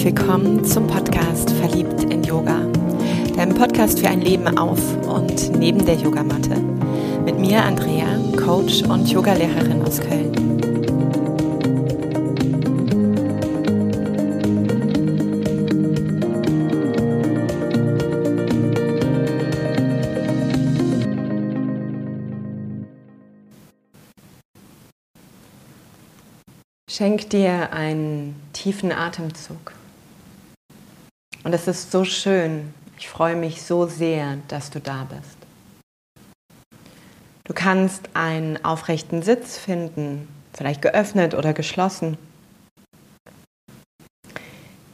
herzlich willkommen zum Podcast Verliebt in Yoga, deinem Podcast für ein Leben auf und neben der Yogamatte. Mit mir Andrea, Coach und Yogalehrerin aus Köln. Schenk dir einen tiefen Atemzug. Und es ist so schön. Ich freue mich so sehr, dass du da bist. Du kannst einen aufrechten Sitz finden, vielleicht geöffnet oder geschlossen.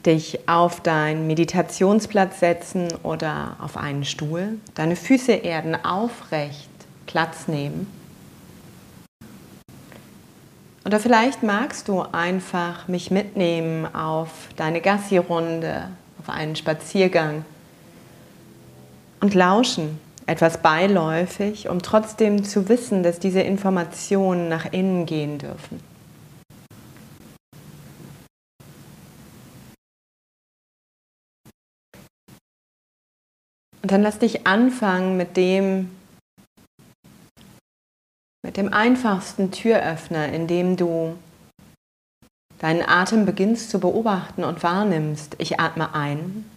Dich auf deinen Meditationsplatz setzen oder auf einen Stuhl. Deine Füße erden aufrecht, Platz nehmen. Oder vielleicht magst du einfach mich mitnehmen auf deine Gassi-Runde, auf einen Spaziergang und lauschen, etwas beiläufig, um trotzdem zu wissen, dass diese Informationen nach innen gehen dürfen. Und dann lass dich anfangen mit dem, mit dem einfachsten Türöffner, indem du deinen Atem beginnst zu beobachten und wahrnimmst. Ich atme ein.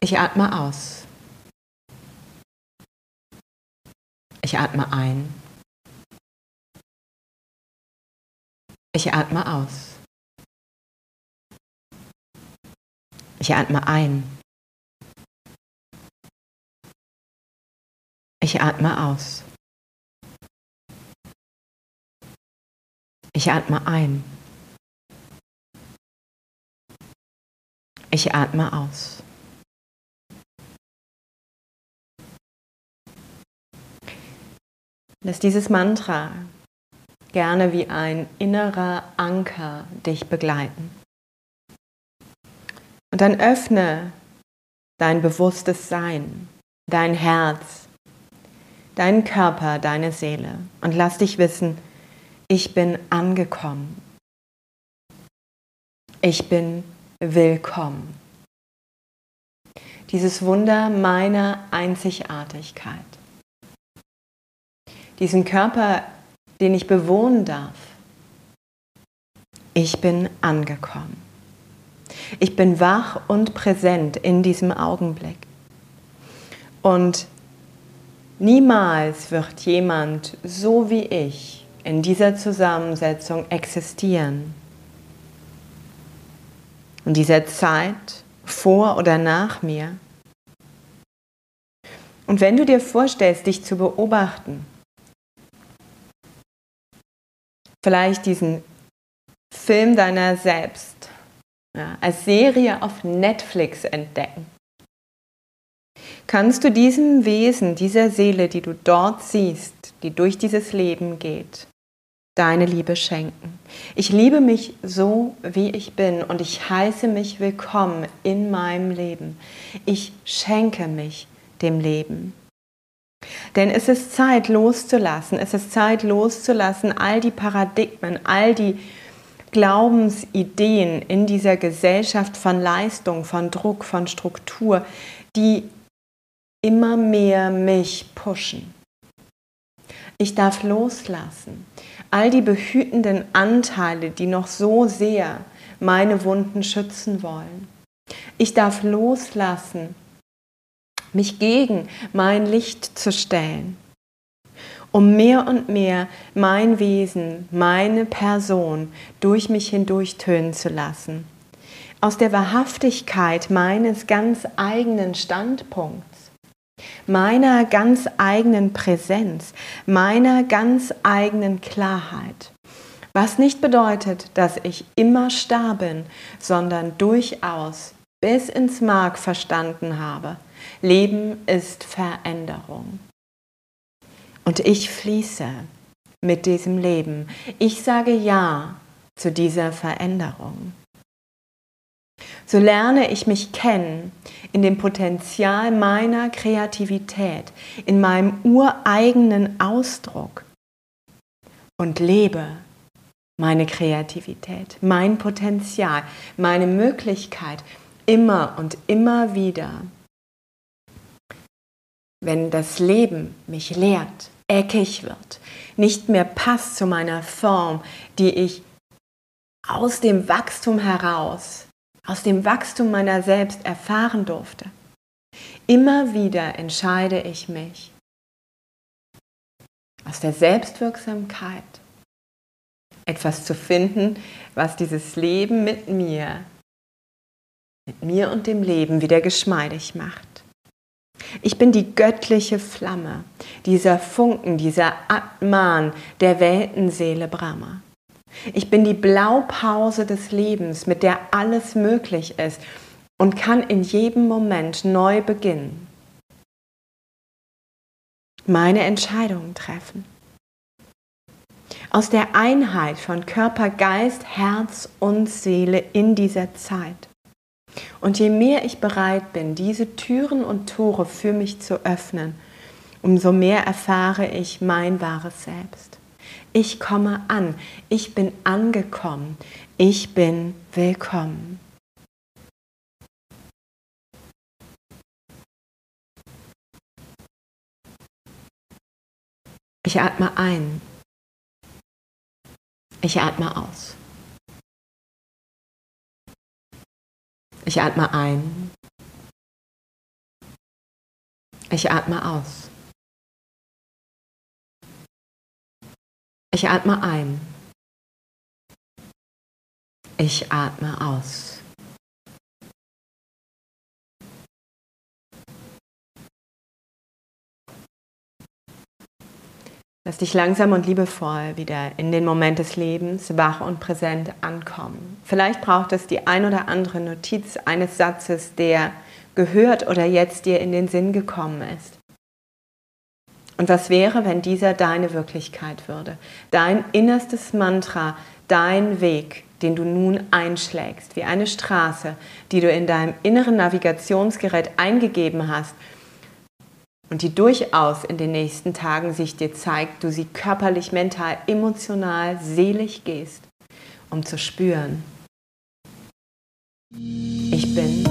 Ich atme aus. Ich atme ein. Ich atme aus. Ich atme ein. Ich atme aus. Ich atme ein. Ich atme aus. Lass dieses Mantra gerne wie ein innerer Anker dich begleiten. Und dann öffne dein bewusstes Sein, dein Herz, deinen Körper, deine Seele und lass dich wissen, ich bin angekommen. Ich bin willkommen. Dieses Wunder meiner Einzigartigkeit. Diesen Körper, den ich bewohnen darf. Ich bin angekommen. Ich bin wach und präsent in diesem Augenblick. Und Niemals wird jemand so wie ich in dieser Zusammensetzung existieren. In dieser Zeit, vor oder nach mir. Und wenn du dir vorstellst, dich zu beobachten, vielleicht diesen Film deiner selbst ja, als Serie auf Netflix entdecken, kannst du diesem Wesen, dieser Seele, die du dort siehst, die durch dieses Leben geht, deine Liebe schenken. Ich liebe mich so, wie ich bin und ich heiße mich willkommen in meinem Leben. Ich schenke mich dem Leben. Denn es ist Zeit loszulassen, es ist Zeit loszulassen, all die Paradigmen, all die Glaubensideen in dieser Gesellschaft von Leistung, von Druck, von Struktur, die immer mehr mich pushen. Ich darf loslassen. All die behütenden Anteile, die noch so sehr meine Wunden schützen wollen. Ich darf loslassen, mich gegen mein Licht zu stellen, um mehr und mehr mein Wesen, meine Person durch mich hindurch tönen zu lassen. Aus der Wahrhaftigkeit meines ganz eigenen Standpunkts meiner ganz eigenen Präsenz, meiner ganz eigenen Klarheit. Was nicht bedeutet, dass ich immer starr bin, sondern durchaus bis ins Mark verstanden habe. Leben ist Veränderung. Und ich fließe mit diesem Leben. Ich sage Ja zu dieser Veränderung so lerne ich mich kennen in dem Potenzial meiner Kreativität, in meinem ureigenen Ausdruck und lebe meine Kreativität, mein Potenzial, meine Möglichkeit, immer und immer wieder, wenn das Leben mich lehrt, eckig wird, nicht mehr passt zu meiner Form, die ich aus dem Wachstum heraus, aus dem Wachstum meiner selbst erfahren durfte. Immer wieder entscheide ich mich aus der Selbstwirksamkeit etwas zu finden, was dieses Leben mit mir, mit mir und dem Leben wieder geschmeidig macht. Ich bin die göttliche Flamme, dieser Funken, dieser Atman der Weltenseele Brahma. Ich bin die Blaupause des Lebens, mit der alles möglich ist und kann in jedem Moment neu beginnen. Meine Entscheidungen treffen. Aus der Einheit von Körper, Geist, Herz und Seele in dieser Zeit. Und je mehr ich bereit bin, diese Türen und Tore für mich zu öffnen, umso mehr erfahre ich mein wahres Selbst. Ich komme an, ich bin angekommen, ich bin willkommen. Ich atme ein. Ich atme aus. Ich atme ein. Ich atme aus. Ich atme ein. Ich atme aus. Lass dich langsam und liebevoll wieder in den Moment des Lebens wach und präsent ankommen. Vielleicht braucht es die ein oder andere Notiz eines Satzes, der gehört oder jetzt dir in den Sinn gekommen ist. Und was wäre, wenn dieser deine Wirklichkeit würde? Dein innerstes Mantra, dein Weg, den du nun einschlägst, wie eine Straße, die du in deinem inneren Navigationsgerät eingegeben hast und die durchaus in den nächsten Tagen sich dir zeigt, du sie körperlich, mental, emotional, seelisch gehst, um zu spüren, ich bin